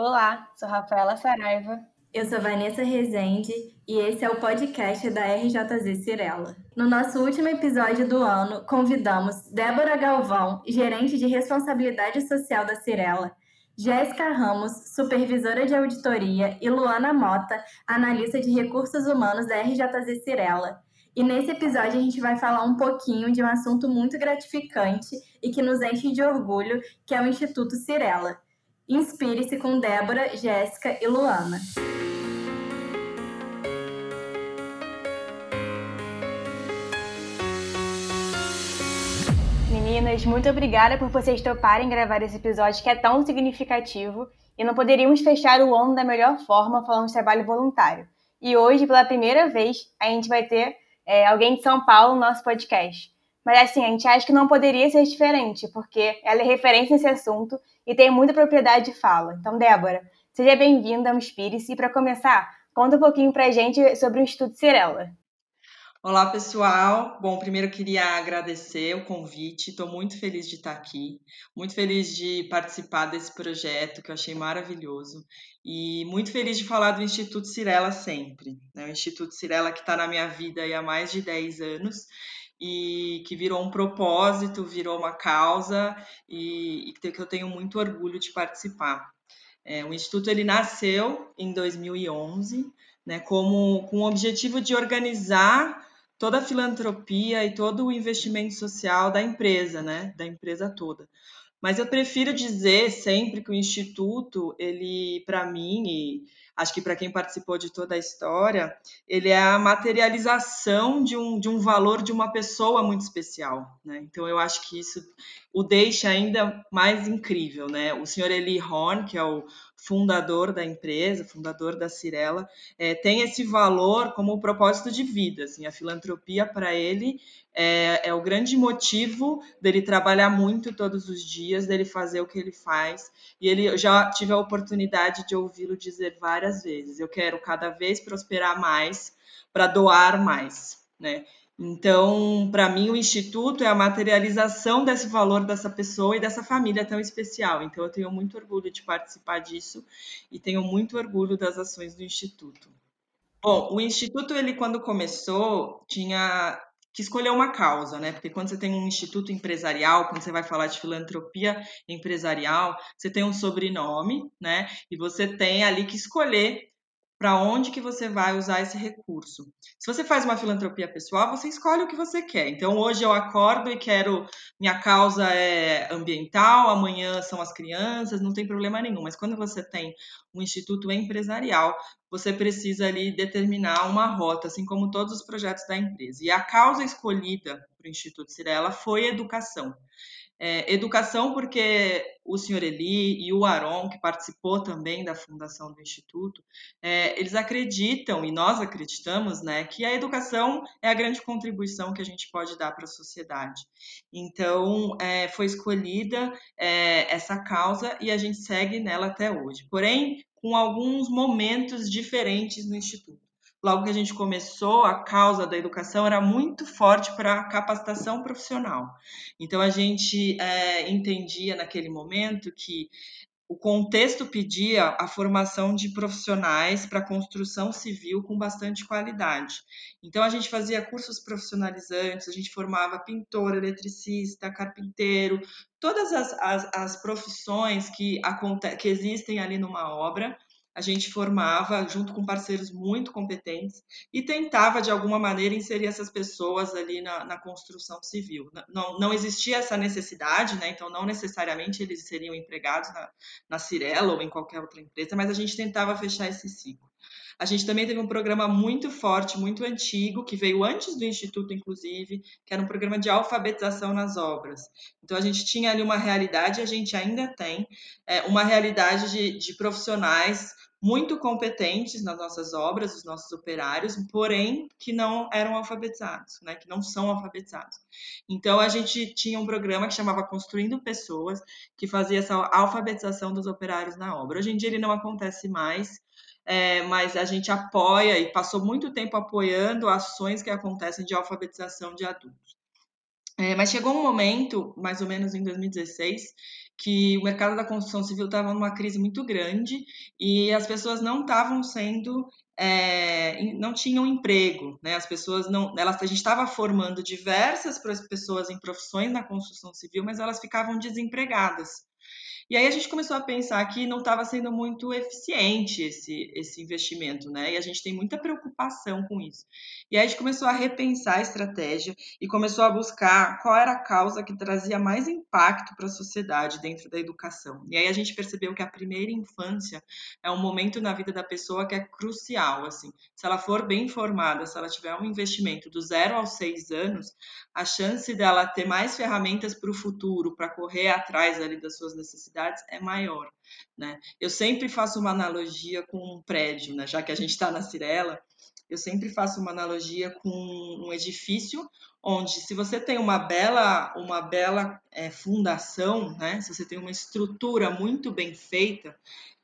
Olá, sou Rafaela Saraiva. Eu sou Vanessa Rezende e esse é o podcast da RJZ Cirela. No nosso último episódio do ano, convidamos Débora Galvão, gerente de responsabilidade social da Cirela, Jéssica Ramos, supervisora de auditoria, e Luana Mota, analista de recursos humanos da RJZ Cirela. E nesse episódio a gente vai falar um pouquinho de um assunto muito gratificante e que nos enche de orgulho, que é o Instituto Cirela. Inspire-se com Débora, Jéssica e Luana. Meninas, muito obrigada por vocês toparem gravar esse episódio que é tão significativo e não poderíamos fechar o ano da melhor forma falando de trabalho voluntário. E hoje, pela primeira vez, a gente vai ter é, alguém de São Paulo no nosso podcast. Mas assim, a gente acha que não poderia ser diferente, porque ela é referência nesse assunto e tem muita propriedade de fala. Então, Débora, seja bem-vinda ao Inspire-se. E para começar, conta um pouquinho para a gente sobre o Instituto Cirela. Olá, pessoal. Bom, primeiro queria agradecer o convite. Estou muito feliz de estar aqui, muito feliz de participar desse projeto que eu achei maravilhoso e muito feliz de falar do Instituto Cirela sempre. Né? O Instituto Cirela que está na minha vida há mais de 10 anos e que virou um propósito, virou uma causa e, e que eu tenho muito orgulho de participar. É, o Instituto ele nasceu em 2011, né, como, com o objetivo de organizar toda a filantropia e todo o investimento social da empresa, né, da empresa toda. Mas eu prefiro dizer sempre que o Instituto, ele, para mim, e acho que para quem participou de toda a história, ele é a materialização de um, de um valor de uma pessoa muito especial. Né? Então, eu acho que isso o deixa ainda mais incrível. Né? O senhor Eli Horn, que é o fundador da empresa, fundador da Cirela, é, tem esse valor como propósito de vida. Assim, a filantropia para ele é, é, o grande motivo dele trabalhar muito todos os dias, dele fazer o que ele faz. E ele eu já tive a oportunidade de ouvi-lo dizer várias vezes: eu quero cada vez prosperar mais para doar mais, né? Então, para mim, o Instituto é a materialização desse valor dessa pessoa e dessa família tão especial. Então, eu tenho muito orgulho de participar disso e tenho muito orgulho das ações do Instituto. Bom, o Instituto, ele quando começou, tinha que escolher uma causa, né? Porque quando você tem um instituto empresarial, quando você vai falar de filantropia empresarial, você tem um sobrenome, né? E você tem ali que escolher para onde que você vai usar esse recurso. Se você faz uma filantropia pessoal, você escolhe o que você quer. Então, hoje eu acordo e quero, minha causa é ambiental, amanhã são as crianças, não tem problema nenhum. Mas quando você tem um instituto empresarial, você precisa ali determinar uma rota, assim como todos os projetos da empresa. E a causa escolhida para o Instituto Cirela foi educação. É, educação, porque o senhor Eli e o Aron, que participou também da fundação do Instituto, é, eles acreditam, e nós acreditamos, né, que a educação é a grande contribuição que a gente pode dar para a sociedade. Então, é, foi escolhida é, essa causa e a gente segue nela até hoje. Porém, com alguns momentos diferentes no Instituto logo que a gente começou, a causa da educação era muito forte para a capacitação profissional. Então, a gente é, entendia naquele momento que o contexto pedia a formação de profissionais para construção civil com bastante qualidade. Então, a gente fazia cursos profissionalizantes, a gente formava pintor, eletricista, carpinteiro, todas as, as, as profissões que, que existem ali numa obra a gente formava junto com parceiros muito competentes e tentava, de alguma maneira, inserir essas pessoas ali na, na construção civil. Não, não existia essa necessidade, né? então não necessariamente eles seriam empregados na, na Cirela ou em qualquer outra empresa, mas a gente tentava fechar esse ciclo. A gente também teve um programa muito forte, muito antigo, que veio antes do Instituto, inclusive, que era um programa de alfabetização nas obras. Então, a gente tinha ali uma realidade, a gente ainda tem, é, uma realidade de, de profissionais muito competentes nas nossas obras, os nossos operários, porém que não eram alfabetizados, né, que não são alfabetizados. Então a gente tinha um programa que chamava Construindo Pessoas, que fazia essa alfabetização dos operários na obra. Hoje em dia ele não acontece mais, é, mas a gente apoia e passou muito tempo apoiando ações que acontecem de alfabetização de adultos. É, mas chegou um momento, mais ou menos em 2016, que o mercado da construção civil estava numa crise muito grande e as pessoas não estavam sendo é, não tinham emprego, né? As pessoas não, elas, a gente estava formando diversas pessoas em profissões na construção civil, mas elas ficavam desempregadas. E aí a gente começou a pensar que não estava sendo muito eficiente esse, esse investimento, né? E a gente tem muita preocupação com isso. E aí a gente começou a repensar a estratégia e começou a buscar qual era a causa que trazia mais impacto para a sociedade dentro da educação. E aí a gente percebeu que a primeira infância é um momento na vida da pessoa que é crucial, assim. Se ela for bem formada, se ela tiver um investimento do zero aos seis anos, a chance dela ter mais ferramentas para o futuro, para correr atrás ali das suas necessidades cidades é maior. Né? Eu sempre faço uma analogia com um prédio, né? já que a gente está na Cirela, eu sempre faço uma analogia com um edifício onde se você tem uma bela uma bela é, fundação, né? se você tem uma estrutura muito bem feita,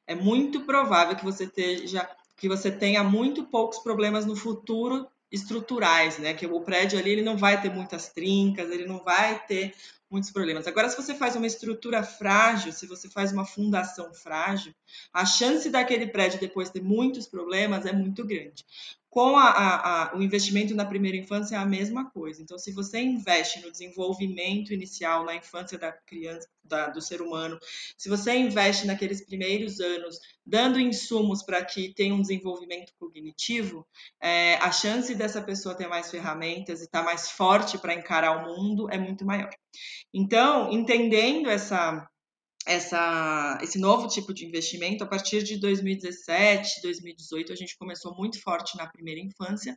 é muito provável que você esteja que você tenha muito poucos problemas no futuro estruturais, né? Que o prédio ali ele não vai ter muitas trincas, ele não vai ter muitos problemas. Agora, se você faz uma estrutura frágil, se você faz uma fundação frágil, a chance daquele prédio depois ter muitos problemas é muito grande. Com a, a, a, o investimento na primeira infância é a mesma coisa. Então, se você investe no desenvolvimento inicial, na infância da criança, da, do ser humano, se você investe naqueles primeiros anos, dando insumos para que tenha um desenvolvimento cognitivo, é, a chance dessa pessoa ter mais ferramentas e estar tá mais forte para encarar o mundo é muito maior. Então, entendendo essa essa, esse novo tipo de investimento, a partir de 2017, 2018, a gente começou muito forte na primeira infância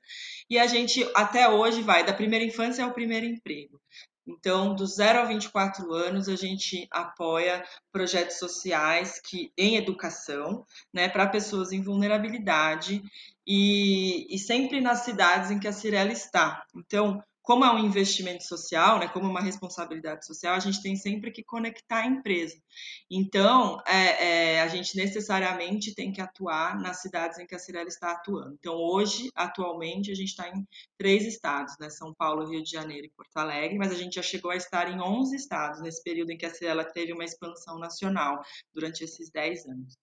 e a gente até hoje vai da primeira infância ao primeiro emprego. Então, do 0 a 24 anos, a gente apoia projetos sociais que em educação, né, para pessoas em vulnerabilidade e, e sempre nas cidades em que a Cirela está. Então, como é um investimento social, né, como uma responsabilidade social, a gente tem sempre que conectar a empresa. Então, é, é, a gente necessariamente tem que atuar nas cidades em que a Cirela está atuando. Então, hoje, atualmente, a gente está em três estados, né, São Paulo, Rio de Janeiro e Porto Alegre, mas a gente já chegou a estar em 11 estados nesse período em que a Cirela teve uma expansão nacional durante esses 10 anos.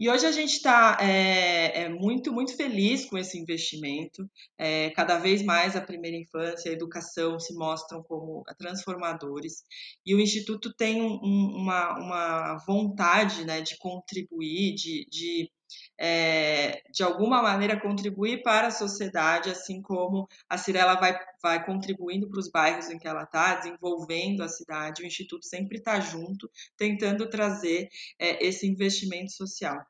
E hoje a gente está é, é, muito, muito feliz com esse investimento. É, cada vez mais a primeira infância e a educação se mostram como transformadores. E o Instituto tem um, uma, uma vontade né, de contribuir, de, de é, de alguma maneira contribuir para a sociedade, assim como a Cirela vai, vai contribuindo para os bairros em que ela está, desenvolvendo a cidade, o Instituto sempre está junto, tentando trazer é, esse investimento social.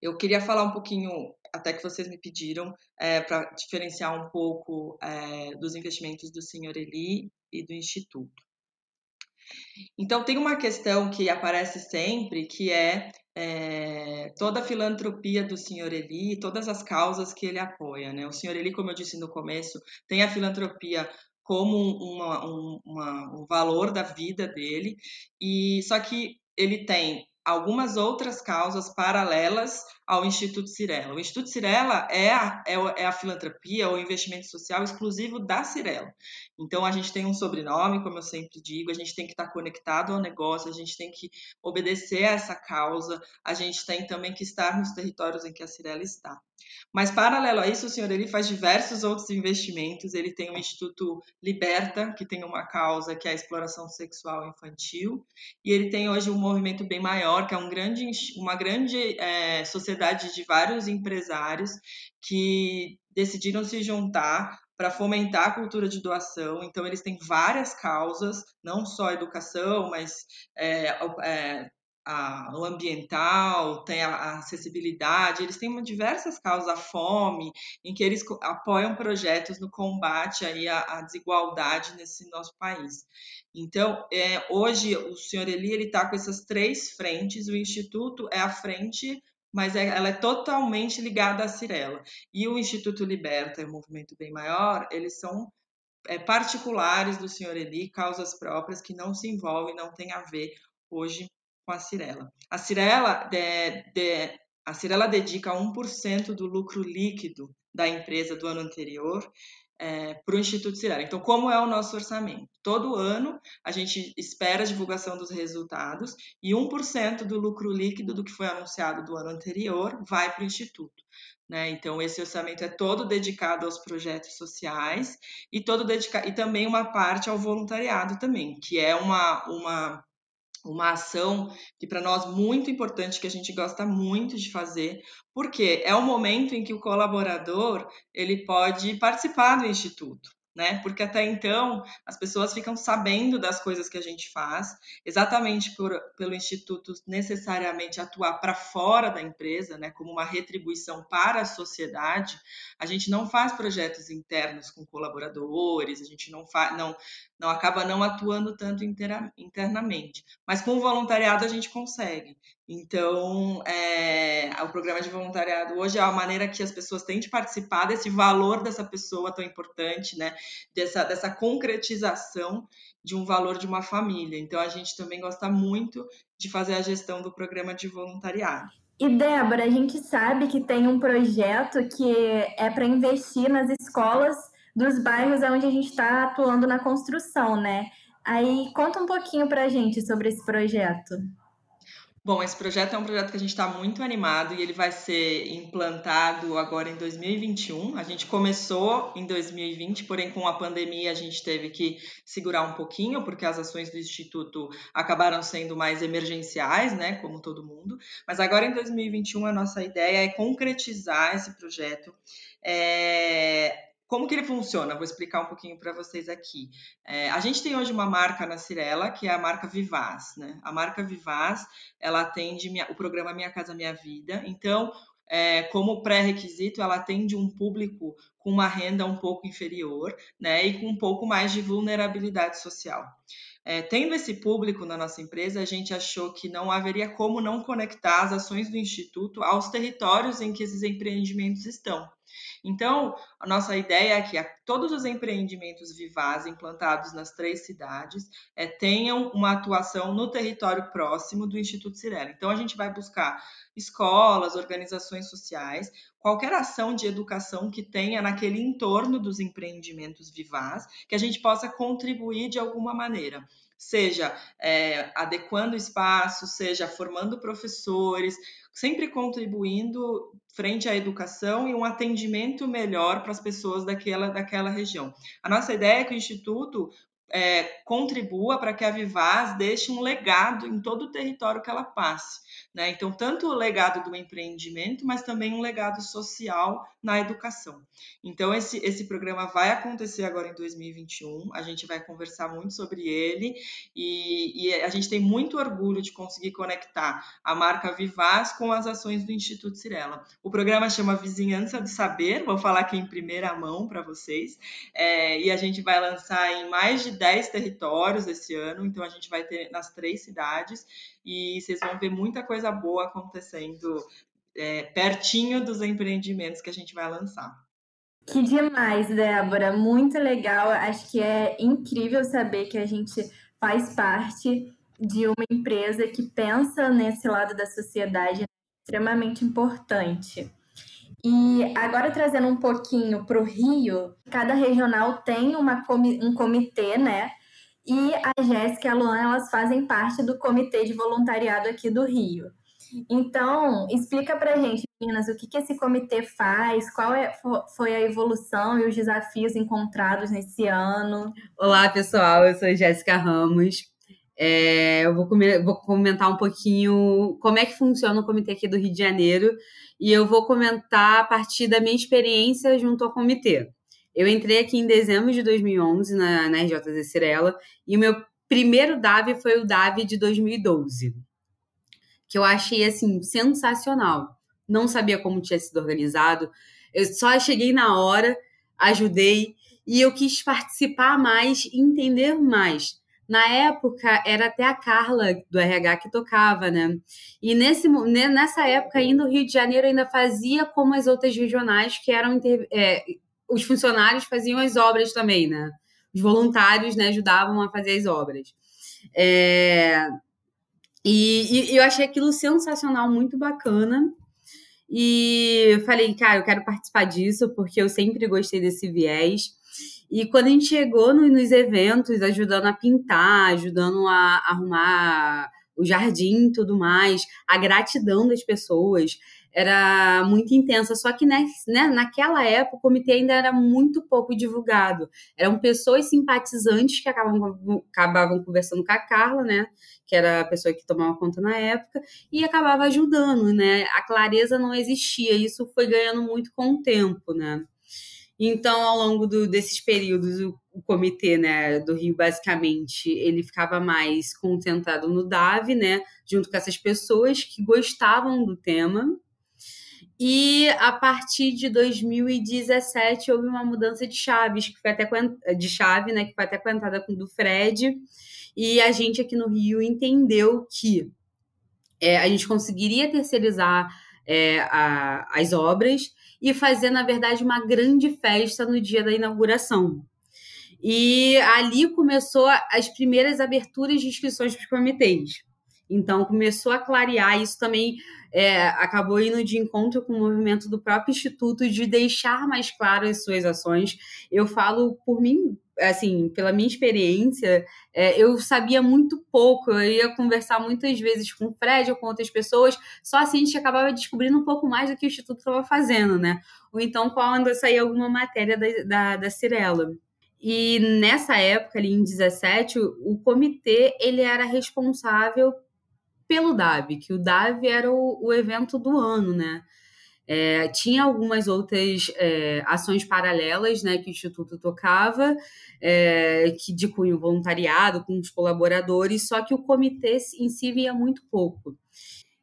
Eu queria falar um pouquinho, até que vocês me pediram, é, para diferenciar um pouco é, dos investimentos do Senhor Eli e do Instituto. Então, tem uma questão que aparece sempre, que é, é, toda a filantropia do Senhor Eli, todas as causas que ele apoia. Né? O Senhor Eli, como eu disse no começo, tem a filantropia como uma, um, uma, um valor da vida dele, e só que ele tem algumas outras causas paralelas ao Instituto Cirela. O Instituto Cirela é a, é, é a filantropia ou investimento social exclusivo da Cirela. Então, a gente tem um sobrenome, como eu sempre digo, a gente tem que estar conectado ao negócio, a gente tem que obedecer a essa causa, a gente tem também que estar nos territórios em que a Cirela está. Mas, paralelo a isso, o senhor ele faz diversos outros investimentos. Ele tem o Instituto Liberta, que tem uma causa que é a exploração sexual infantil, e ele tem hoje um movimento bem maior, que é um grande, uma grande é, sociedade de vários empresários que decidiram se juntar para fomentar a cultura de doação. Então, eles têm várias causas, não só educação, mas é, é, a, o ambiental, tem a, a, acessibilidade, eles têm diversas causas, a fome, em que eles apoiam projetos no combate aí à, à desigualdade nesse nosso país. Então, é, hoje o senhor Eli está com essas três frentes, o Instituto é a frente mas é, ela é totalmente ligada à Cirela. E o Instituto Liberta, o movimento bem maior, eles são é, particulares do senhor Eli, causas próprias que não se envolvem, não tem a ver hoje com a Cirela. A Cirela, de, de, a Cirela dedica 1% do lucro líquido da empresa do ano anterior é, para o Instituto Cirela. Então, como é o nosso orçamento? Todo ano a gente espera a divulgação dos resultados e 1% do lucro líquido do que foi anunciado do ano anterior vai para o Instituto. Né? Então, esse orçamento é todo dedicado aos projetos sociais e todo dedicado e também uma parte ao voluntariado também, que é uma, uma uma ação que para nós muito importante que a gente gosta muito de fazer, porque é o momento em que o colaborador ele pode participar do instituto né? Porque até então as pessoas ficam sabendo das coisas que a gente faz, exatamente por, pelo instituto necessariamente atuar para fora da empresa, né? Como uma retribuição para a sociedade. A gente não faz projetos internos com colaboradores, a gente não faz, não, não acaba não atuando tanto internamente. Mas com o voluntariado a gente consegue. Então, é, o programa de voluntariado hoje é a maneira que as pessoas têm de participar desse valor dessa pessoa tão importante, né? Dessa, dessa concretização de um valor de uma família. Então, a gente também gosta muito de fazer a gestão do programa de voluntariado. E Débora, a gente sabe que tem um projeto que é para investir nas escolas dos bairros onde a gente está atuando na construção, né? Aí conta um pouquinho para a gente sobre esse projeto. Bom, esse projeto é um projeto que a gente está muito animado e ele vai ser implantado agora em 2021. A gente começou em 2020, porém com a pandemia a gente teve que segurar um pouquinho, porque as ações do Instituto acabaram sendo mais emergenciais, né, como todo mundo. Mas agora em 2021 a nossa ideia é concretizar esse projeto. É, como que ele funciona? Vou explicar um pouquinho para vocês aqui. É, a gente tem hoje uma marca na Cirela, que é a marca Vivaz. Né? A marca Vivaz, ela atende minha, o programa Minha Casa Minha Vida. Então, é, como pré-requisito, ela atende um público com uma renda um pouco inferior né, e com um pouco mais de vulnerabilidade social. É, tendo esse público na nossa empresa, a gente achou que não haveria como não conectar as ações do Instituto aos territórios em que esses empreendimentos estão. Então, a nossa ideia é que todos os empreendimentos Vivaz implantados nas três cidades é, tenham uma atuação no território próximo do Instituto Cirela. Então, a gente vai buscar escolas, organizações sociais, qualquer ação de educação que tenha naquele entorno dos empreendimentos Vivaz, que a gente possa contribuir de alguma maneira seja é, adequando espaços, seja formando professores, sempre contribuindo frente à educação e um atendimento melhor para as pessoas daquela, daquela região. A nossa ideia é que o Instituto é, contribua para que a Vivaz deixe um legado em todo o território que ela passe. Né? Então, tanto o legado do empreendimento, mas também um legado social na educação. Então, esse, esse programa vai acontecer agora em 2021, a gente vai conversar muito sobre ele e, e a gente tem muito orgulho de conseguir conectar a marca Vivaz com as ações do Instituto Cirela. O programa chama Vizinhança do Saber, vou falar aqui em primeira mão para vocês, é, e a gente vai lançar em mais de 10 territórios esse ano, então a gente vai ter nas três cidades e vocês vão ver muita coisa boa acontecendo é, pertinho dos empreendimentos que a gente vai lançar. Que demais, Débora, muito legal. Acho que é incrível saber que a gente faz parte de uma empresa que pensa nesse lado da sociedade extremamente importante. E agora trazendo um pouquinho para o Rio, cada regional tem uma, um comitê, né? E a Jéssica e a Luana, elas fazem parte do comitê de voluntariado aqui do Rio. Então, explica para gente, meninas, o que, que esse comitê faz, qual é, foi a evolução e os desafios encontrados nesse ano. Olá, pessoal, eu sou Jéssica Ramos. É, eu vou, vou comentar um pouquinho como é que funciona o comitê aqui do Rio de Janeiro e eu vou comentar a partir da minha experiência junto ao comitê. Eu entrei aqui em dezembro de 2011 na, na RJZ Cirela e o meu primeiro DAV foi o DAV de 2012, que eu achei assim sensacional. Não sabia como tinha sido organizado, eu só cheguei na hora, ajudei e eu quis participar mais, entender mais na época, era até a Carla do RH que tocava, né? E nesse, nessa época ainda, o Rio de Janeiro ainda fazia como as outras regionais, que eram. É, os funcionários faziam as obras também, né? Os voluntários né, ajudavam a fazer as obras. É, e, e eu achei aquilo sensacional, muito bacana. E falei, cara, eu quero participar disso, porque eu sempre gostei desse viés. E quando a gente chegou no, nos eventos, ajudando a pintar, ajudando a arrumar o jardim tudo mais, a gratidão das pessoas era muito intensa. Só que né, naquela época o comitê ainda era muito pouco divulgado. Eram pessoas simpatizantes que acabavam, acabavam conversando com a Carla, né? Que era a pessoa que tomava conta na época, e acabava ajudando, né? A clareza não existia. Isso foi ganhando muito com o tempo, né? Então, ao longo do, desses períodos, o, o, comitê né, do Rio, basicamente, ele ficava mais concentrado no DAV, né, junto com essas pessoas que gostavam do tema. E a partir de 2017 houve uma mudança de chaves, que foi até de chave, né, que foi até comentada com do Fred. E a gente aqui no Rio entendeu que é, a gente conseguiria terceirizar é, a, as obras e fazer, na verdade, uma grande festa no dia da inauguração. E ali começou as primeiras aberturas de inscrições para os comitês. Então começou a clarear, isso também é, acabou indo de encontro com o movimento do próprio Instituto de deixar mais claras as suas ações. Eu falo por mim, assim, pela minha experiência, é, eu sabia muito pouco, eu ia conversar muitas vezes com o Fred ou com outras pessoas, só assim a gente acabava descobrindo um pouco mais do que o Instituto estava fazendo, né? Ou então quando saía alguma matéria da, da, da Cirela. E nessa época, ali em 17, o, comitê ele era responsável pelo DAV, que o DAV era o, o evento do ano, né? É, tinha algumas outras é, ações paralelas né, que o Instituto tocava, é, que de cunho voluntariado, com os colaboradores, só que o comitê em si via muito pouco.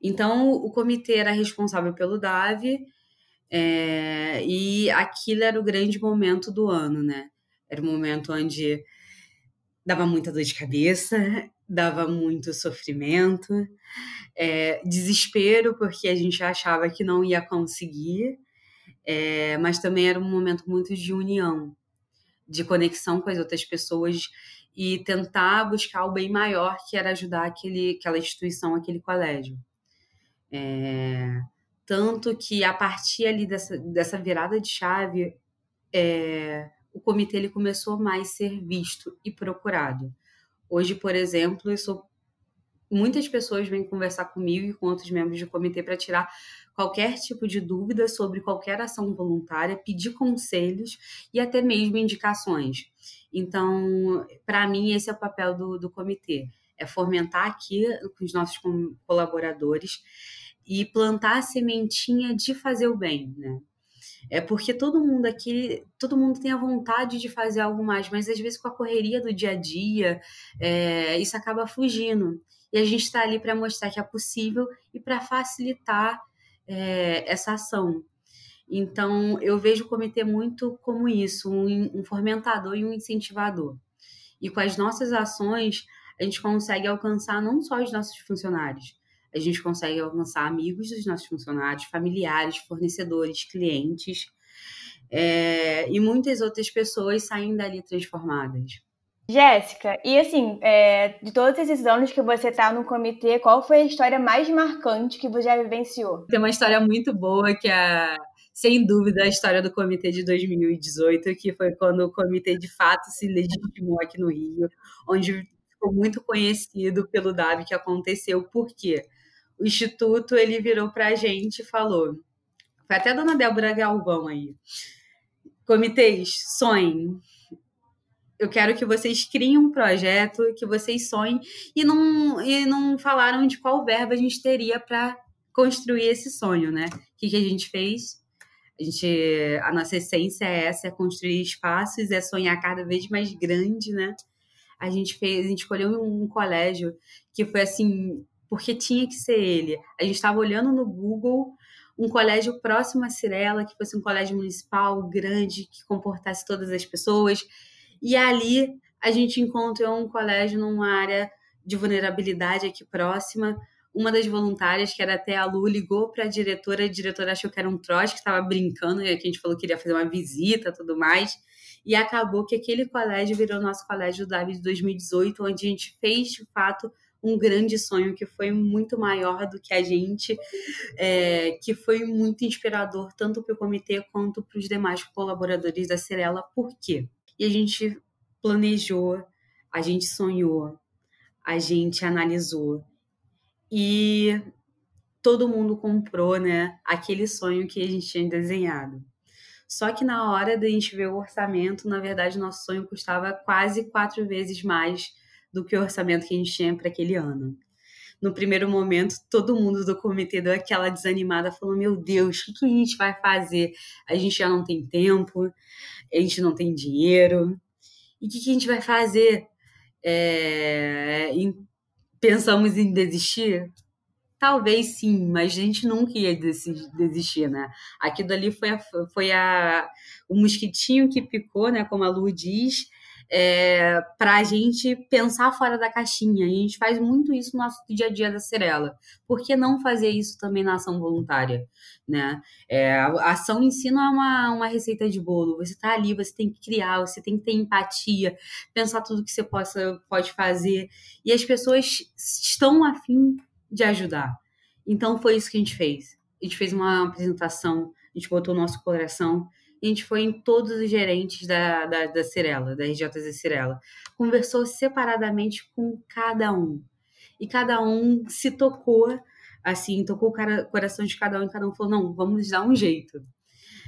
Então, o comitê era responsável pelo DAV, é, e aquilo era o grande momento do ano, né? Era o momento onde dava muita dor de cabeça, dava muito sofrimento, é, desespero, porque a gente achava que não ia conseguir, é, mas também era um momento muito de união, de conexão com as outras pessoas e tentar buscar o bem maior, que era ajudar aquele, aquela instituição, aquele colégio. É, tanto que a partir ali dessa, dessa virada de chave, é, o comitê ele começou mais a ser visto e procurado. Hoje, por exemplo, muitas pessoas vêm conversar comigo e com outros membros do comitê para tirar qualquer tipo de dúvida sobre qualquer ação voluntária, pedir conselhos e até mesmo indicações. Então, para mim, esse é o papel do, do comitê: é fomentar aqui com os nossos colaboradores e plantar a sementinha de fazer o bem, né? É porque todo mundo aqui, todo mundo tem a vontade de fazer algo mais, mas às vezes com a correria do dia a dia, é, isso acaba fugindo. E a gente está ali para mostrar que é possível e para facilitar é, essa ação. Então, eu vejo o comitê muito como isso, um, um fomentador e um incentivador. E com as nossas ações, a gente consegue alcançar não só os nossos funcionários, a gente consegue alcançar amigos dos nossos funcionários, familiares, fornecedores, clientes é, e muitas outras pessoas saem dali transformadas. Jéssica, e assim, é, de todos esses anos que você está no comitê, qual foi a história mais marcante que você já vivenciou? Tem uma história muito boa que é, sem dúvida, a história do comitê de 2018, que foi quando o comitê de fato se legitimou aqui no Rio, onde ficou muito conhecido pelo DAB que aconteceu. Por quê? O instituto ele virou para a gente e falou, foi até a dona Débora Galvão aí, comitês, sonhem, eu quero que vocês criem um projeto, que vocês sonhem, e não, e não falaram de qual verba a gente teria para construir esse sonho, né? O que, que a gente fez? A, gente, a nossa essência é essa, é construir espaços, é sonhar cada vez mais grande, né? A gente fez, a gente escolheu um colégio que foi assim porque tinha que ser ele. A gente estava olhando no Google um colégio próximo a Cirela, que fosse um colégio municipal grande, que comportasse todas as pessoas. E ali a gente encontrou um colégio numa área de vulnerabilidade aqui próxima. Uma das voluntárias, que era até a Lu, ligou para a diretora, a diretora achou que era um trote, que estava brincando, e a gente falou que iria fazer uma visita tudo mais. E acabou que aquele colégio virou nosso colégio do Davi de 2018, onde a gente fez, de fato, um grande sonho que foi muito maior do que a gente, é, que foi muito inspirador tanto para o comitê quanto para os demais colaboradores da Cirela. Por quê? E a gente planejou, a gente sonhou, a gente analisou. E todo mundo comprou, né, aquele sonho que a gente tinha desenhado. Só que na hora da gente ver o orçamento, na verdade, nosso sonho custava quase quatro vezes mais do que o orçamento que a gente tinha para aquele ano. No primeiro momento, todo mundo do comitê deu aquela desanimada, falou: Meu Deus, o que, a gente vai fazer? A gente já não tem tempo, a gente não tem dinheiro, e o que, a gente vai fazer? É... Pensamos em desistir? Talvez sim, mas a gente nunca ia desistir, né? Aquilo ali foi, a, foi a, o mosquitinho que picou, né? Como a Lu diz, é, para a gente pensar fora da caixinha. E a gente faz muito isso no nosso dia a dia da Cirela. Por que não fazer isso também na ação voluntária? Né? É, a ação em si não é uma, uma receita de bolo. Você está ali, você tem que criar, você tem que ter empatia, pensar tudo que você possa, pode fazer. E as pessoas estão afim de ajudar. Então foi isso que a gente fez. A gente fez uma apresentação, a gente botou o nosso coração, a gente foi em todos os gerentes da, da, da Cirela, da RJZ Cirela. Conversou separadamente com cada um. E cada um se tocou, assim, tocou o coração de cada um e cada um falou: não, vamos dar um jeito.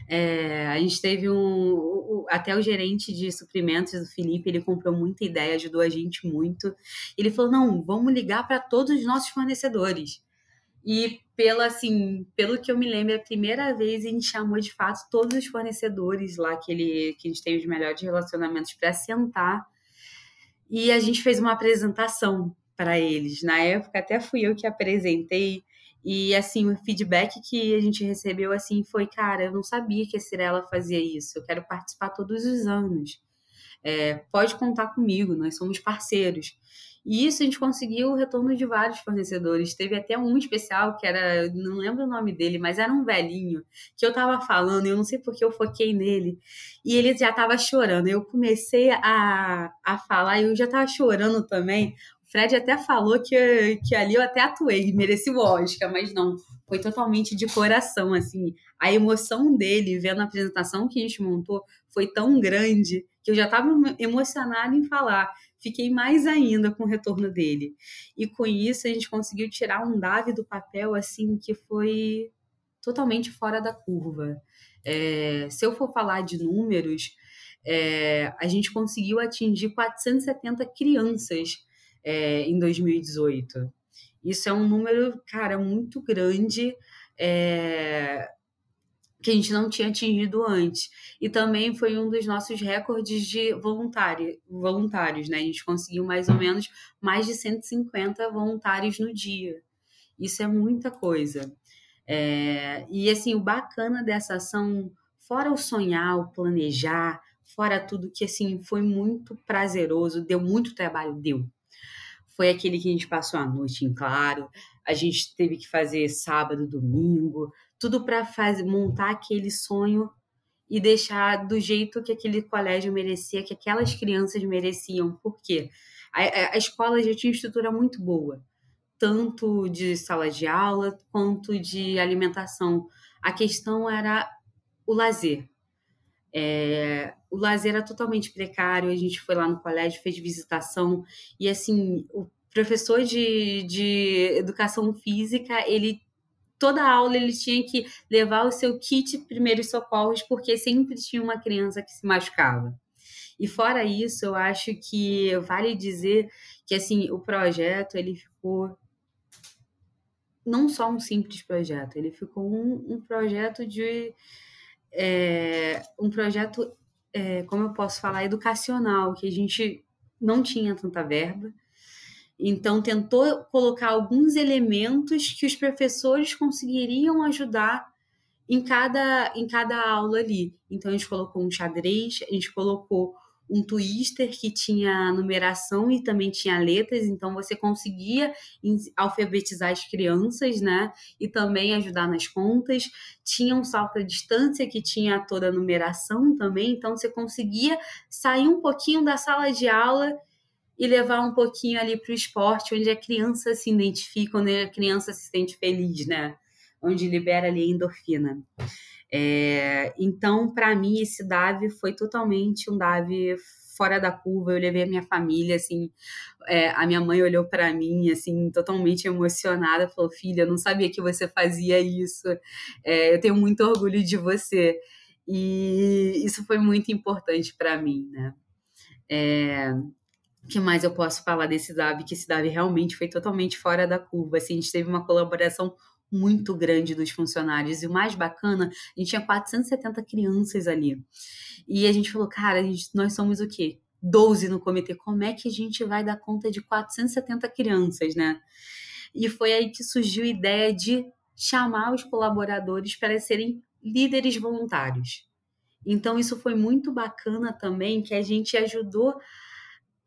É, a gente teve um. O, até o gerente de suprimentos do Felipe, ele comprou muita ideia, ajudou a gente muito. Ele falou: não, vamos ligar para todos os nossos fornecedores. E pelo assim, pelo que eu me lembro, a primeira vez a gente chamou de fato todos os fornecedores lá que ele que a gente tem os melhores relacionamentos para sentar. E a gente fez uma apresentação para eles. Na época até fui eu que apresentei e assim, o feedback que a gente recebeu assim foi, cara, eu não sabia que a Cirela fazia isso. Eu quero participar todos os anos. É, pode contar comigo, nós somos parceiros. E isso a gente conseguiu o retorno de vários fornecedores. Teve até um especial que era, não lembro o nome dele, mas era um velhinho que eu tava falando, eu não sei porque eu foquei nele. E ele já tava chorando. Eu comecei a, a falar e eu já tava chorando também. Fred até falou que, que ali eu até atuei, mereci o Oscar, mas não, foi totalmente de coração, assim. A emoção dele vendo a apresentação que a gente montou foi tão grande que eu já estava emocionada em falar. Fiquei mais ainda com o retorno dele. E com isso a gente conseguiu tirar um Davi do papel, assim, que foi totalmente fora da curva. É, se eu for falar de números, é, a gente conseguiu atingir 470 crianças é, em 2018. Isso é um número, cara, muito grande é, que a gente não tinha atingido antes. E também foi um dos nossos recordes de voluntário, voluntários, né? A gente conseguiu mais ou menos mais de 150 voluntários no dia. Isso é muita coisa. É, e assim, o bacana dessa ação, fora o sonhar, o planejar, fora tudo que assim foi muito prazeroso, deu muito trabalho, deu foi aquele que a gente passou a noite em claro, a gente teve que fazer sábado, domingo, tudo para montar aquele sonho e deixar do jeito que aquele colégio merecia, que aquelas crianças mereciam. Por quê? A, a escola já tinha estrutura muito boa, tanto de sala de aula quanto de alimentação. A questão era o lazer. É, o lazer era totalmente precário, a gente foi lá no colégio, fez visitação, e assim, o professor de, de educação física, ele toda aula ele tinha que levar o seu kit primeiros socorros, porque sempre tinha uma criança que se machucava. E fora isso, eu acho que vale dizer que assim, o projeto ele ficou não só um simples projeto, ele ficou um, um projeto de é, um projeto, é, como eu posso falar, educacional, que a gente não tinha tanta verba. Então, tentou colocar alguns elementos que os professores conseguiriam ajudar em cada, em cada aula ali. Então, a gente colocou um xadrez, a gente colocou um twister que tinha numeração e também tinha letras, então você conseguia alfabetizar as crianças, né? E também ajudar nas contas. Tinha um salto à distância que tinha toda a numeração também, então você conseguia sair um pouquinho da sala de aula e levar um pouquinho ali para o esporte, onde a criança se identifica, onde a criança se sente feliz, né? onde libera ali a endorfina. É, então, para mim, esse DAV foi totalmente um DAV fora da curva. Eu levei a minha família, assim, é, a minha mãe olhou para mim, assim, totalmente emocionada, falou: "Filha, eu não sabia que você fazia isso. É, eu tenho muito orgulho de você." E isso foi muito importante para mim, né? É, que mais eu posso falar desse DAV? Que esse DAV realmente foi totalmente fora da curva. Assim, a gente teve uma colaboração muito grande dos funcionários. E o mais bacana, a gente tinha 470 crianças ali. E a gente falou, cara, gente, nós somos o quê? 12 no comitê. Como é que a gente vai dar conta de 470 crianças, né? E foi aí que surgiu a ideia de chamar os colaboradores para serem líderes voluntários. Então, isso foi muito bacana também, que a gente ajudou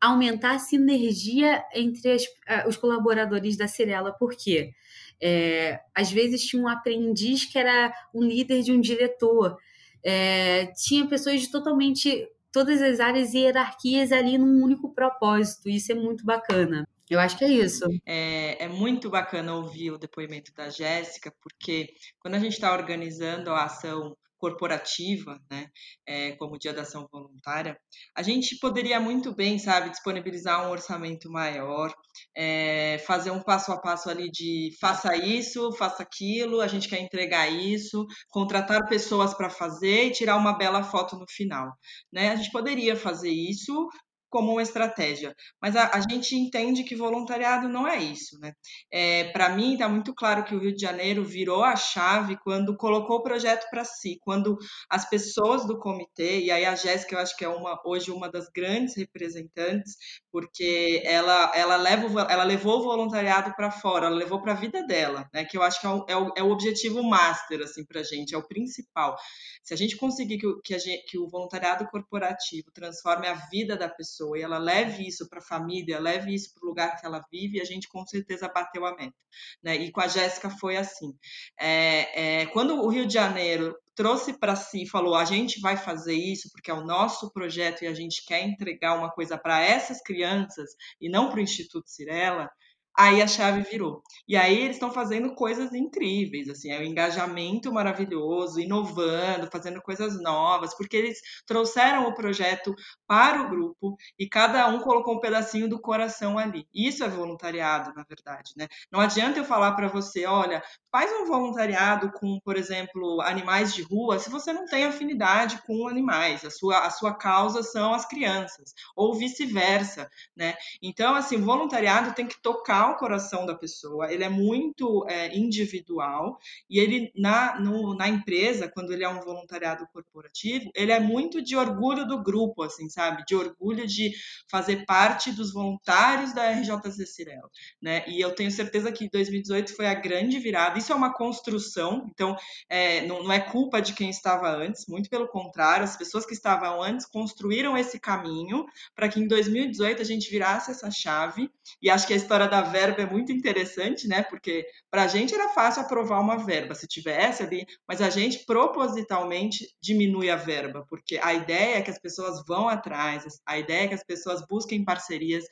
aumentar a sinergia entre as, os colaboradores da Cirela. Por quê? É, às vezes tinha um aprendiz que era um líder de um diretor. É, tinha pessoas de totalmente todas as áreas e hierarquias ali num único propósito. Isso é muito bacana. Eu acho que é isso. É, é muito bacana ouvir o depoimento da Jéssica, porque quando a gente está organizando a ação corporativa, né, é, como Dia da Ação Voluntária, a gente poderia muito bem, sabe, disponibilizar um orçamento maior, é, fazer um passo a passo ali de faça isso, faça aquilo, a gente quer entregar isso, contratar pessoas para fazer e tirar uma bela foto no final, né? A gente poderia fazer isso como uma estratégia. Mas a, a, gente entende que voluntariado não é isso, né? É, Para mim, está muito claro que o Rio de Janeiro virou a chave quando colocou o projeto para si, quando as pessoas do comitê, e aí a Jéssica, eu acho que é uma, hoje uma das grandes representantes, porque ela, ela, leva, ela levou o voluntariado para fora, ela levou para a vida dela, né? Que eu acho que é o, é o, é o objetivo master, assim, para a gente, é o principal. Se a gente conseguir que, que, gente, que o voluntariado corporativo transforme a vida da pessoa, pessoa e ela leve isso para a família, leve isso para o lugar que ela vive, a gente com certeza bateu a meta. Né? E com a Jéssica foi assim. É, é, quando o Rio de Janeiro trouxe para si falou: a gente vai fazer isso porque é o nosso projeto e a gente quer entregar uma coisa para essas crianças e não para o Instituto Cirela, aí a chave virou. E aí eles estão fazendo coisas incríveis, assim, é um engajamento maravilhoso, inovando, fazendo coisas novas, porque eles trouxeram o projeto para o grupo e cada um colocou um pedacinho do coração ali. Isso é voluntariado, na verdade, né? Não adianta eu falar para você, olha, faz um voluntariado com, por exemplo, animais de rua, se você não tem afinidade com animais, a sua a sua causa são as crianças, ou vice-versa, né? Então, assim, voluntariado tem que tocar o coração da pessoa, ele é muito é, individual e ele, na, no, na empresa, quando ele é um voluntariado corporativo, ele é muito de orgulho do grupo, assim, sabe? De orgulho de fazer parte dos voluntários da RJC Cirela, né? E eu tenho certeza que 2018 foi a grande virada. Isso é uma construção, então é, não, não é culpa de quem estava antes, muito pelo contrário, as pessoas que estavam antes construíram esse caminho para que em 2018 a gente virasse essa chave. E acho que a história da verba é muito interessante, né? Porque para a gente era fácil aprovar uma verba se tivesse ali, mas a gente propositalmente diminui a verba, porque a ideia é que as pessoas vão atrás, a ideia é que as pessoas busquem parcerias,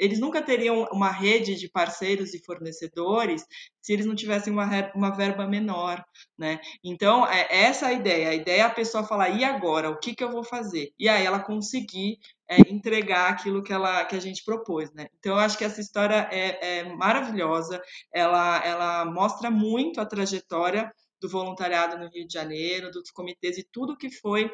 eles nunca teriam uma rede de parceiros e fornecedores se eles não tivessem uma, uma verba menor, né? Então, é essa a ideia. A ideia é a pessoa falar, e agora? O que, que eu vou fazer? E aí ela conseguir é, entregar aquilo que, ela, que a gente propôs, né? Então, eu acho que essa história é, é maravilhosa. Ela, ela mostra muito a trajetória do voluntariado no Rio de Janeiro, dos comitês e tudo que foi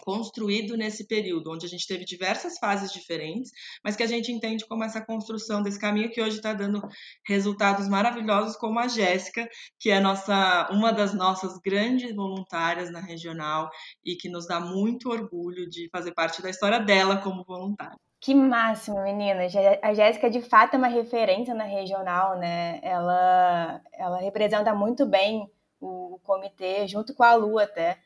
construído nesse período, onde a gente teve diversas fases diferentes, mas que a gente entende como essa construção desse caminho que hoje está dando resultados maravilhosos, como a Jéssica, que é nossa, uma das nossas grandes voluntárias na regional e que nos dá muito orgulho de fazer parte da história dela como voluntária. Que máximo, meninas. A Jéssica, de fato, é uma referência na regional, né? Ela, ela representa muito bem o comitê, junto com a Lu até.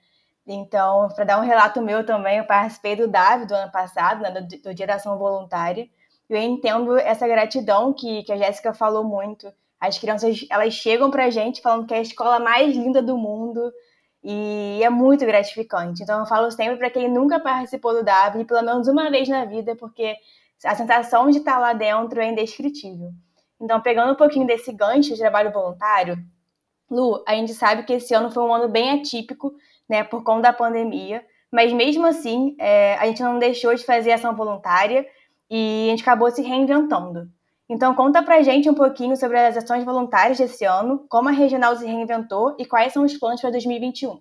Então, para dar um relato meu também, eu participei do DAV do ano passado, né, do, do Dia da Ação Voluntária. Eu entendo essa gratidão que, que a Jéssica falou muito. As crianças, elas chegam para a gente falando que é a escola mais linda do mundo e é muito gratificante. Então, eu falo sempre para quem nunca participou do DAV, pelo menos uma vez na vida, porque a sensação de estar lá dentro é indescritível. Então, pegando um pouquinho desse gancho de trabalho voluntário, Lu, a gente sabe que esse ano foi um ano bem atípico, né, por conta da pandemia, mas mesmo assim, é, a gente não deixou de fazer ação voluntária e a gente acabou se reinventando. Então, conta pra gente um pouquinho sobre as ações voluntárias desse ano, como a regional se reinventou e quais são os planos para 2021.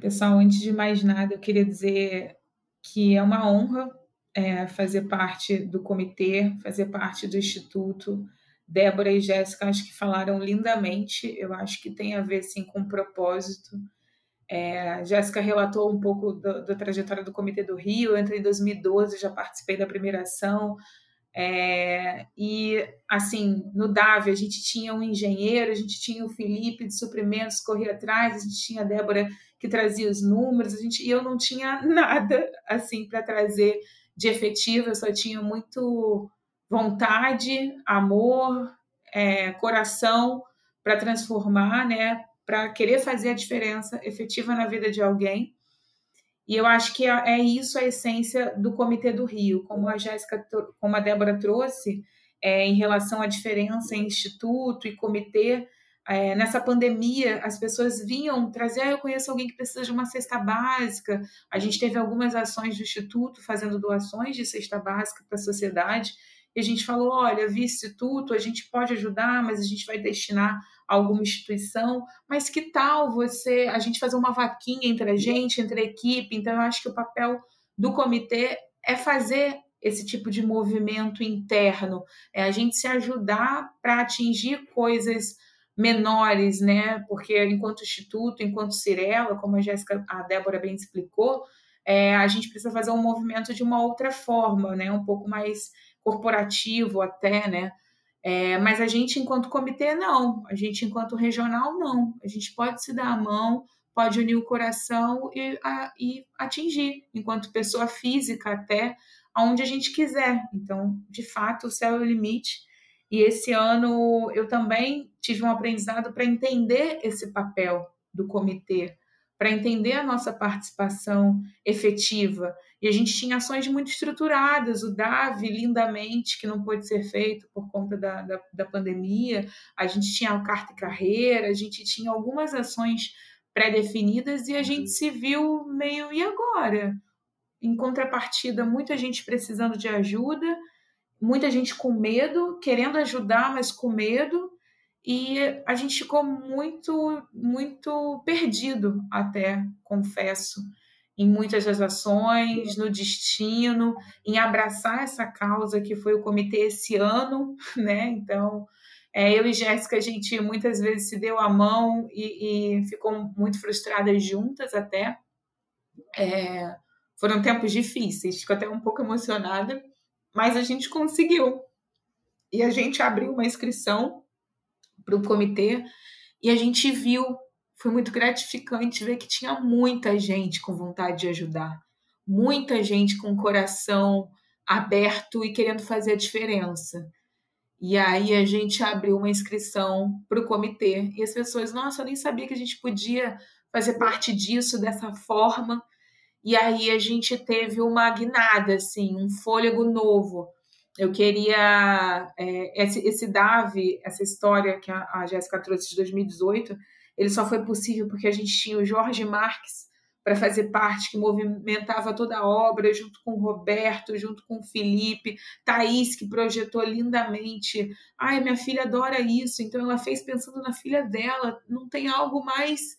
Pessoal, antes de mais nada, eu queria dizer que é uma honra é, fazer parte do comitê, fazer parte do Instituto. Débora e Jéssica acho que falaram lindamente, eu acho que tem a ver sim com o propósito. É, Jéssica relatou um pouco da trajetória do Comitê do Rio. Eu entrei em 2012, já participei da primeira ação. É, e assim, no DAV a gente tinha um engenheiro, a gente tinha o Felipe de suprimentos, corria atrás, a gente tinha a Débora que trazia os números, a gente, e eu não tinha nada assim para trazer de efetivo, eu só tinha muito vontade, amor, é, coração para transformar, né, para querer fazer a diferença efetiva na vida de alguém. E eu acho que é, é isso a essência do Comitê do Rio, como a Jéssica, como a Débora trouxe, é, em relação à diferença em instituto e comitê. É, nessa pandemia, as pessoas vinham trazer, ah, eu conheço alguém que precisa de uma cesta básica. A gente teve algumas ações do Instituto fazendo doações de cesta básica para a sociedade. E a gente falou: olha, via instituto, a gente pode ajudar, mas a gente vai destinar alguma instituição. Mas que tal você, a gente fazer uma vaquinha entre a gente, entre a equipe? Então, eu acho que o papel do comitê é fazer esse tipo de movimento interno, é a gente se ajudar para atingir coisas menores, né? Porque enquanto instituto, enquanto Cirela, como a Jéssica, a Débora bem explicou, é, a gente precisa fazer um movimento de uma outra forma, né? Um pouco mais corporativo até, né? É, mas a gente, enquanto comitê, não. A gente, enquanto regional, não. A gente pode se dar a mão, pode unir o coração e, a, e atingir, enquanto pessoa física, até aonde a gente quiser. Então, de fato, o céu é o limite. E esse ano eu também tive um aprendizado para entender esse papel do comitê, para entender a nossa participação efetiva. E a gente tinha ações muito estruturadas, o DAV, lindamente, que não pôde ser feito por conta da, da, da pandemia, a gente tinha o Carta e Carreira, a gente tinha algumas ações pré-definidas e a gente se viu meio, e agora? Em contrapartida, muita gente precisando de ajuda, muita gente com medo, querendo ajudar, mas com medo, e a gente ficou muito, muito perdido, até, confesso, em muitas das ações, no destino, em abraçar essa causa que foi o comitê esse ano, né? Então, é, eu e Jéssica, a gente muitas vezes se deu a mão e, e ficou muito frustradas juntas até. É, foram tempos difíceis, fico até um pouco emocionada, mas a gente conseguiu. E a gente abriu uma inscrição para o comitê e a gente viu, foi muito gratificante ver que tinha muita gente com vontade de ajudar, muita gente com coração aberto e querendo fazer a diferença. E aí a gente abriu uma inscrição para o comitê e as pessoas, nossa, eu nem sabia que a gente podia fazer parte disso dessa forma. E aí a gente teve uma guinada, assim, um fôlego novo eu queria é, esse, esse essa história que a, a Jéssica trouxe de 2018, ele só foi possível porque a gente tinha o Jorge Marques para fazer parte, que movimentava toda a obra, junto com o Roberto, junto com o Felipe, Thaís, que projetou lindamente. Ai, minha filha adora isso, então ela fez pensando na filha dela. Não tem algo mais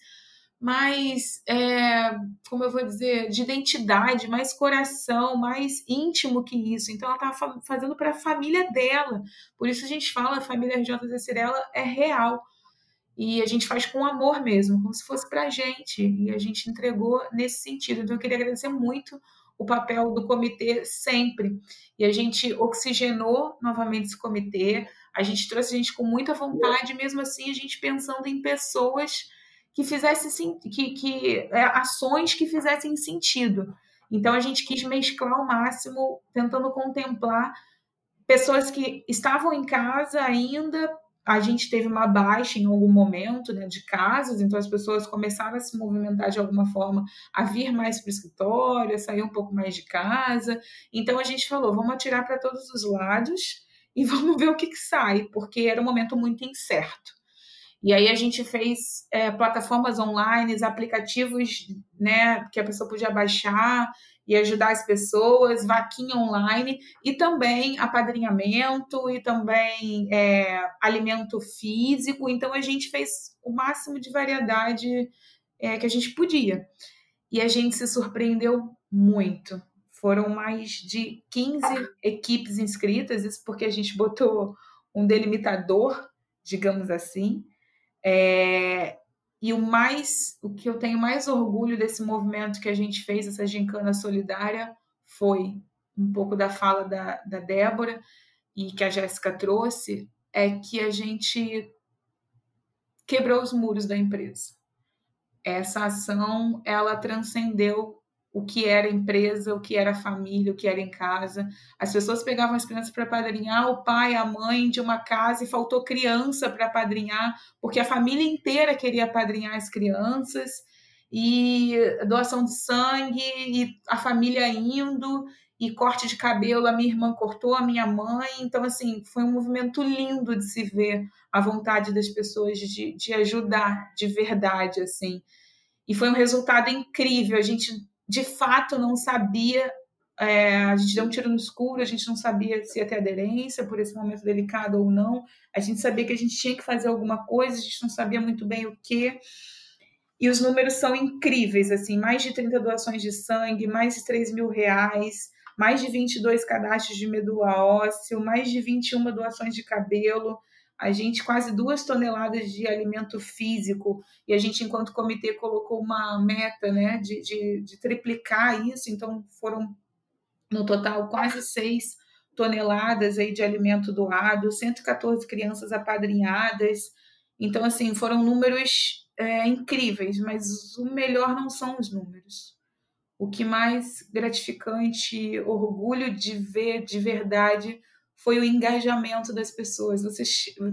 mais, é, como eu vou dizer, de identidade, mais coração, mais íntimo que isso. Então, ela estava fazendo para a família dela. Por isso a gente fala, a família RJ Cirela é real. E a gente faz com amor mesmo, como se fosse para a gente. E a gente entregou nesse sentido. Então, eu queria agradecer muito o papel do comitê sempre. E a gente oxigenou novamente esse comitê, a gente trouxe a gente com muita vontade, mesmo assim, a gente pensando em pessoas que fizesse que, que é, ações que fizessem sentido. Então a gente quis mesclar ao máximo, tentando contemplar pessoas que estavam em casa ainda. A gente teve uma baixa em algum momento né, de casas, então as pessoas começaram a se movimentar de alguma forma, a vir mais para o escritório, a sair um pouco mais de casa. Então a gente falou: vamos atirar para todos os lados e vamos ver o que, que sai, porque era um momento muito incerto. E aí a gente fez é, plataformas online, aplicativos né, que a pessoa podia baixar e ajudar as pessoas, vaquinha online e também apadrinhamento e também é, alimento físico. Então a gente fez o máximo de variedade é, que a gente podia. E a gente se surpreendeu muito. Foram mais de 15 equipes inscritas, isso porque a gente botou um delimitador, digamos assim. É, e o mais, o que eu tenho mais orgulho desse movimento que a gente fez, essa gincana solidária, foi um pouco da fala da, da Débora e que a Jéssica trouxe, é que a gente quebrou os muros da empresa. Essa ação, ela transcendeu o que era empresa, o que era família, o que era em casa. As pessoas pegavam as crianças para padrinhar, o pai, a mãe de uma casa e faltou criança para padrinhar, porque a família inteira queria padrinhar as crianças. E doação de sangue, e a família indo, e corte de cabelo, a minha irmã cortou, a minha mãe. Então, assim, foi um movimento lindo de se ver a vontade das pessoas de, de ajudar de verdade, assim. E foi um resultado incrível. A gente de fato não sabia, é, a gente deu um tiro no escuro, a gente não sabia se ia ter aderência por esse momento delicado ou não, a gente sabia que a gente tinha que fazer alguma coisa, a gente não sabia muito bem o que. E os números são incríveis, assim, mais de 30 doações de sangue, mais de 3 mil reais, mais de 22 cadastros de medula óssea, mais de 21 doações de cabelo, a gente quase duas toneladas de alimento físico e a gente, enquanto comitê, colocou uma meta né, de, de, de triplicar isso, então foram no total quase seis toneladas aí de alimento doado, 114 crianças apadrinhadas. Então, assim, foram números é, incríveis, mas o melhor não são os números. O que mais gratificante, orgulho de ver de verdade foi o engajamento das pessoas. Você,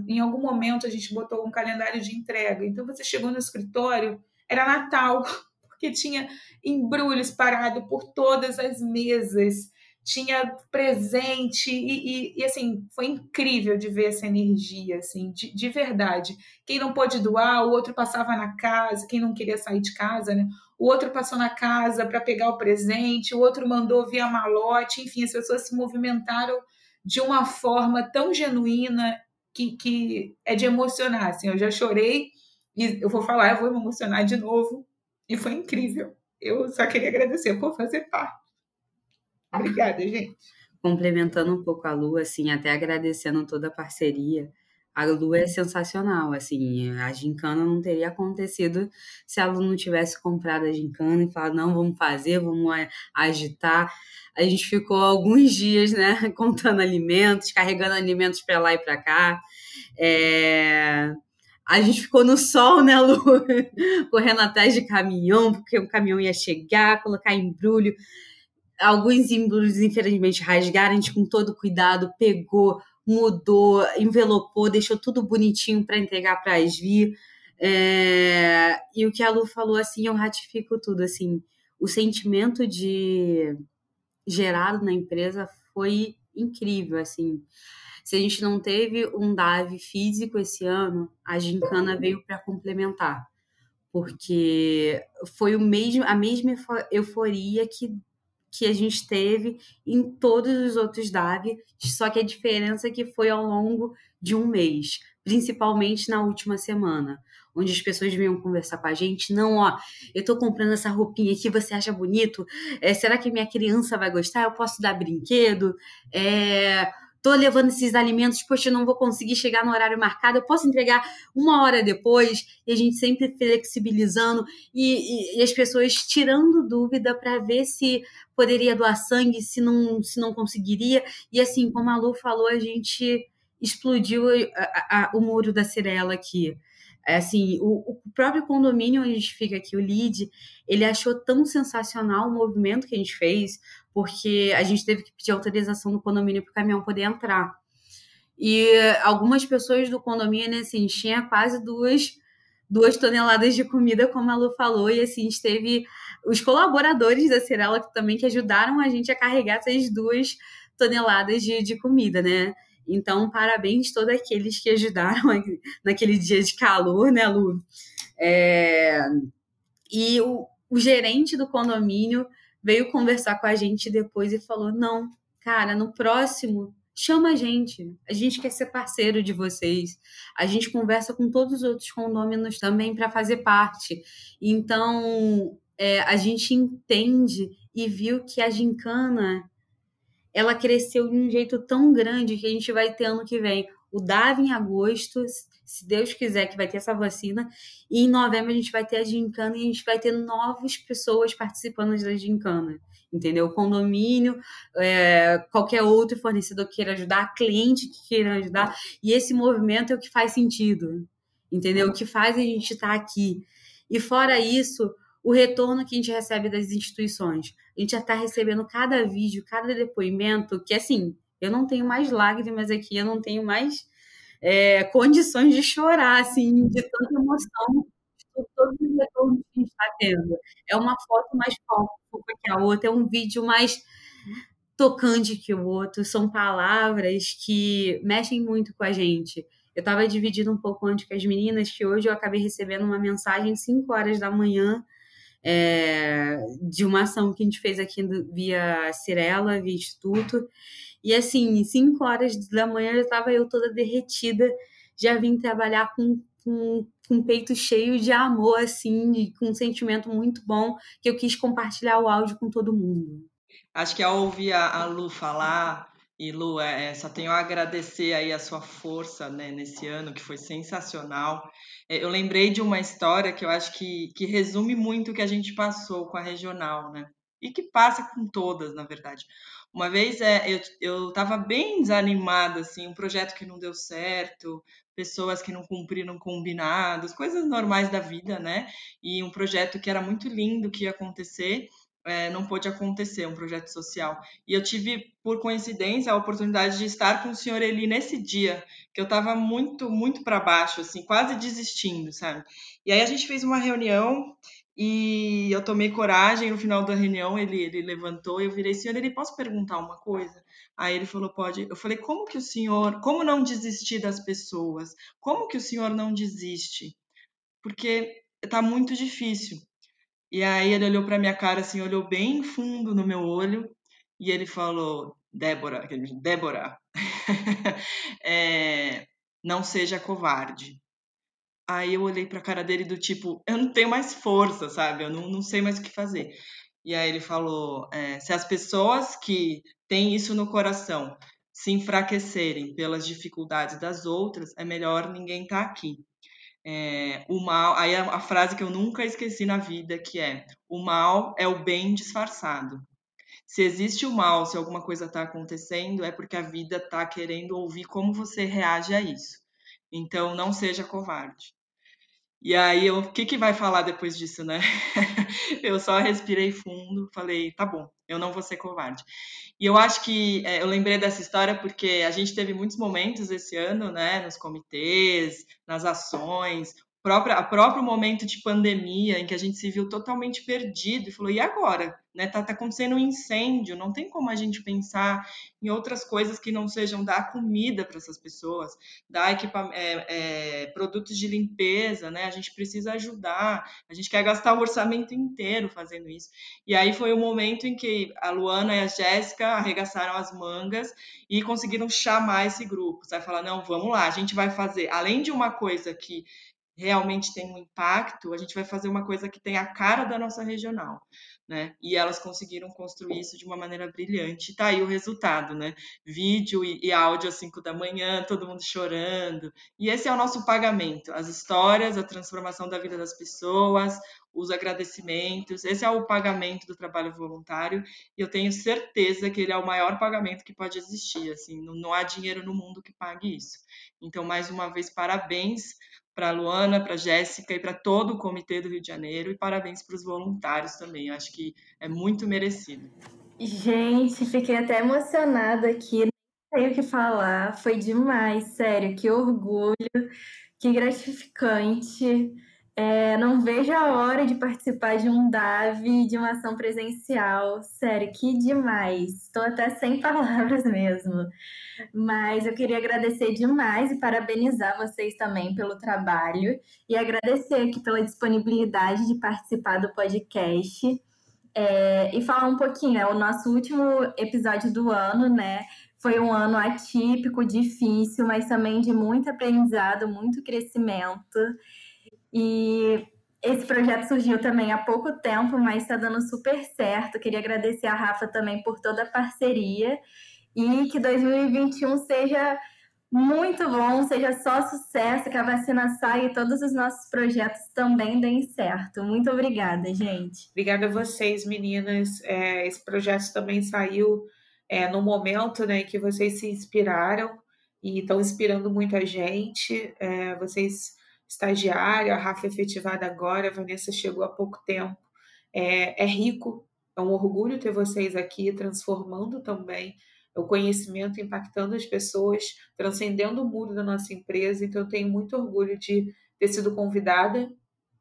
em algum momento a gente botou um calendário de entrega. Então você chegou no escritório, era Natal, porque tinha embrulhos parados por todas as mesas, tinha presente e, e, e, assim foi incrível de ver essa energia, assim, de, de verdade. Quem não pôde doar, o outro passava na casa, quem não queria sair de casa, né? O outro passou na casa para pegar o presente, o outro mandou via malote, enfim, as pessoas se movimentaram de uma forma tão genuína que, que é de emocionar. Assim, eu já chorei e eu vou falar, eu vou me emocionar de novo. E foi incrível. Eu só queria agradecer por fazer parte. Obrigada, gente. Complementando um pouco a Lu, assim, até agradecendo toda a parceria. A Lu é sensacional, assim, a gincana não teria acontecido se a Lu não tivesse comprado a gincana e falado, não, vamos fazer, vamos agitar. A gente ficou alguns dias, né, contando alimentos, carregando alimentos para lá e para cá. É... A gente ficou no sol, né, Lu? Correndo atrás de caminhão, porque o caminhão ia chegar, colocar embrulho. Alguns embrulhos, infelizmente, rasgaram. A gente, com todo cuidado, pegou, mudou, envelopou, deixou tudo bonitinho para entregar para as Vi. É... E o que a Lu falou, assim, eu ratifico tudo, assim. O sentimento de gerado na empresa foi incrível, assim. Se a gente não teve um DAV físico esse ano, a gincana veio para complementar, porque foi o mesmo, a mesma euforia que, que a gente teve em todos os outros DAV, só que a diferença é que foi ao longo de um mês, principalmente na última semana onde as pessoas vinham conversar com a gente. Não, ó, eu tô comprando essa roupinha aqui, você acha bonito? É, será que minha criança vai gostar? Eu posso dar brinquedo? É, tô levando esses alimentos, poxa, eu não vou conseguir chegar no horário marcado, eu posso entregar uma hora depois, e a gente sempre flexibilizando e, e, e as pessoas tirando dúvida para ver se poderia doar sangue, se não, se não conseguiria. E assim, como a Lu falou, a gente explodiu a, a, o muro da Cirela aqui. É assim, o, o, próprio condomínio onde a gente fica aqui, o LID, ele achou tão sensacional o movimento que a gente fez, porque a gente teve que pedir autorização do condomínio para o caminhão poder entrar. E algumas pessoas do condomínio, assim, tinha quase duas, duas toneladas de comida, como a Lu falou, e assim, teve os colaboradores da Cirela também que ajudaram a gente a carregar essas duas toneladas de, de comida, né? Então, parabéns todos aqueles que ajudaram naquele dia de calor, né, Lu? É... E o, o gerente do condomínio veio conversar com a gente depois e falou: não, cara, no próximo chama a gente. A gente quer ser parceiro de vocês. A gente conversa com todos os outros condôminos também para fazer parte. Então, é, a gente entende e viu que a gincana ela cresceu de um jeito tão grande que a gente vai ter ano que vem o DAV em agosto, se Deus quiser que vai ter essa vacina, e em novembro a gente vai ter a gincana e a gente vai ter novas pessoas participando da gincana entendeu? Condomínio, é, qualquer outro fornecedor que queira ajudar, cliente que queira ajudar, e esse movimento é o que faz sentido, entendeu? O que faz a gente estar tá aqui. E fora isso, o retorno que a gente recebe das instituições. A gente já está recebendo cada vídeo, cada depoimento, que assim, eu não tenho mais lágrimas aqui, eu não tenho mais é, condições de chorar, assim, de tanta emoção por todos os retornos que a gente está tendo. É uma foto mais fofa que a outra, é um vídeo mais tocante que o outro, são palavras que mexem muito com a gente. Eu estava dividindo um pouco antes com as meninas que hoje eu acabei recebendo uma mensagem 5 horas da manhã é, de uma ação que a gente fez aqui via Cirela, via Instituto. E assim, 5 horas da manhã já estava eu toda derretida, já vim trabalhar com com, com o peito cheio de amor, assim, com um sentimento muito bom, que eu quis compartilhar o áudio com todo mundo. Acho que ao ouvir a, a Lu falar, e Lu, é, é, só tenho a agradecer aí a sua força né, nesse ano, que foi sensacional. É, eu lembrei de uma história que eu acho que, que resume muito o que a gente passou com a regional, né? E que passa com todas, na verdade. Uma vez é, eu estava bem desanimada, assim, um projeto que não deu certo, pessoas que não cumpriram combinados, coisas normais da vida, né? E um projeto que era muito lindo que ia acontecer, é, não pôde acontecer, um projeto social. E eu tive, por coincidência, a oportunidade de estar com o senhor Eli nesse dia, que eu estava muito, muito para baixo, assim, quase desistindo, sabe? E aí a gente fez uma reunião e eu tomei coragem, no final da reunião ele, ele levantou e eu virei, senhor, ele posso perguntar uma coisa? Aí ele falou, pode. Eu falei, como que o senhor, como não desistir das pessoas? Como que o senhor não desiste? Porque tá muito difícil. E aí ele olhou para minha cara assim, olhou bem fundo no meu olho e ele falou, Débora, Débora, é, não seja covarde. Aí eu olhei para a cara dele do tipo, eu não tenho mais força, sabe? Eu não, não sei mais o que fazer. E aí ele falou, é, se as pessoas que têm isso no coração se enfraquecerem pelas dificuldades das outras, é melhor ninguém estar tá aqui. É, o mal, aí a, a frase que eu nunca esqueci na vida que é: o mal é o bem disfarçado. Se existe o mal, se alguma coisa está acontecendo, é porque a vida está querendo ouvir como você reage a isso. Então, não seja covarde. E aí, o que, que vai falar depois disso, né? eu só respirei fundo, falei, tá bom, eu não vou ser covarde. E eu acho que é, eu lembrei dessa história porque a gente teve muitos momentos esse ano, né, nos comitês, nas ações, própria, a próprio momento de pandemia em que a gente se viu totalmente perdido e falou, e agora? Né? Tá, tá acontecendo um incêndio, não tem como a gente pensar em outras coisas que não sejam dar comida para essas pessoas, dar equipa é, é, produtos de limpeza, né? A gente precisa ajudar, a gente quer gastar o orçamento inteiro fazendo isso. E aí foi o momento em que a Luana e a Jéssica arregaçaram as mangas e conseguiram chamar esse grupo, sabe? Falar, não, vamos lá, a gente vai fazer, além de uma coisa que realmente tem um impacto, a gente vai fazer uma coisa que tem a cara da nossa regional, né? E elas conseguiram construir isso de uma maneira brilhante. Tá aí o resultado, né? Vídeo e, e áudio às 5 da manhã, todo mundo chorando. E esse é o nosso pagamento, as histórias, a transformação da vida das pessoas, os agradecimentos. Esse é o pagamento do trabalho voluntário e eu tenho certeza que ele é o maior pagamento que pode existir. Assim, não, não há dinheiro no mundo que pague isso. Então, mais uma vez, parabéns para a Luana, para a Jéssica e para todo o Comitê do Rio de Janeiro e parabéns para os voluntários também. Acho que é muito merecido. Gente, fiquei até emocionada aqui, não sei o que falar, foi demais, sério, que orgulho, que gratificante. É, não vejo a hora de participar de um DAV, de uma ação presencial. Sério, que demais. Estou até sem palavras mesmo. Mas eu queria agradecer demais e parabenizar vocês também pelo trabalho e agradecer aqui pela disponibilidade de participar do podcast. É, e falar um pouquinho, é o nosso último episódio do ano, né? Foi um ano atípico, difícil, mas também de muito aprendizado, muito crescimento. E esse projeto surgiu também há pouco tempo, mas está dando super certo. Queria agradecer a Rafa também por toda a parceria e que 2021 seja muito bom, seja só sucesso, que a vacina saia e todos os nossos projetos também deem certo. Muito obrigada, gente. Obrigada a vocês, meninas. É, esse projeto também saiu é, no momento né, que vocês se inspiraram e estão inspirando muita gente. É, vocês estagiária, a Rafa efetivada agora, a Vanessa chegou há pouco tempo. É, é rico, é um orgulho ter vocês aqui, transformando também o conhecimento, impactando as pessoas, transcendendo o muro da nossa empresa. Então, eu tenho muito orgulho de ter sido convidada,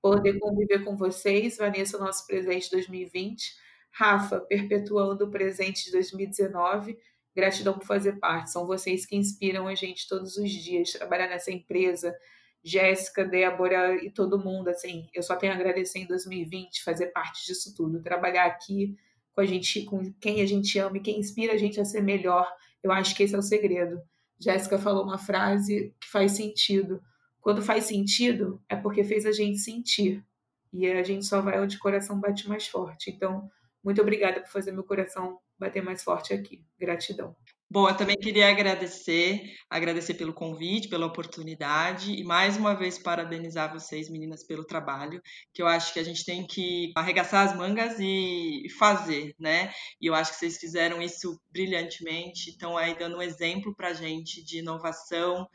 poder conviver com vocês. Vanessa, nosso presente 2020. Rafa, perpetuando o presente de 2019. Gratidão por fazer parte. São vocês que inspiram a gente todos os dias, trabalhar nessa empresa, Jéssica, Débora e todo mundo, assim, eu só tenho a agradecer em 2020 fazer parte disso tudo, trabalhar aqui com a gente, com quem a gente ama e quem inspira a gente a ser melhor. Eu acho que esse é o segredo. Jéssica falou uma frase que faz sentido. Quando faz sentido, é porque fez a gente sentir. E a gente só vai onde o coração bate mais forte. Então, muito obrigada por fazer meu coração bater mais forte aqui. Gratidão. Bom, eu também queria agradecer, agradecer pelo convite, pela oportunidade e mais uma vez parabenizar vocês, meninas, pelo trabalho, que eu acho que a gente tem que arregaçar as mangas e fazer, né? E eu acho que vocês fizeram isso brilhantemente, estão aí dando um exemplo para a gente de inovação,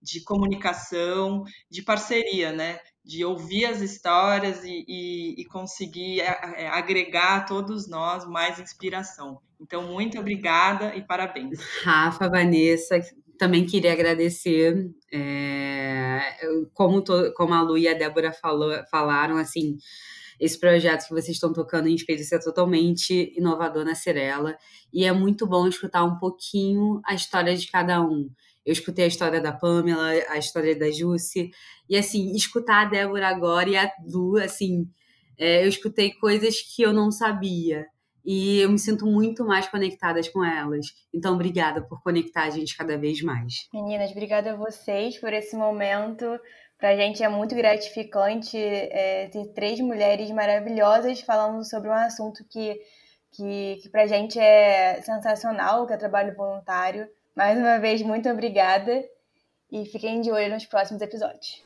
de comunicação, de parceria, né? de ouvir as histórias e, e, e, conseguir é, é, agregar a todos nós mais inspiração. Então, muito obrigada e parabéns. Rafa, Vanessa, também queria agradecer. É, como, to, como a Lu e a Débora falou, falaram, assim, esse projeto que vocês estão tocando em experiência é totalmente inovador na Cirela. E é muito bom escutar um pouquinho a história de cada um. Eu escutei a história da Pamela, a história da Jussi, e assim, escutar a Débora agora e a Lu, assim, é, eu escutei coisas que eu não sabia. E eu me sinto muito mais conectada com elas. Então, obrigada por conectar a gente cada vez mais. Meninas, obrigada a vocês por esse momento. Para a gente é muito gratificante é, ter três mulheres maravilhosas falando sobre um assunto que, que, que para a gente é sensacional, que é trabalho voluntário. Mais uma vez, muito obrigada e fiquem de olho nos próximos episódios.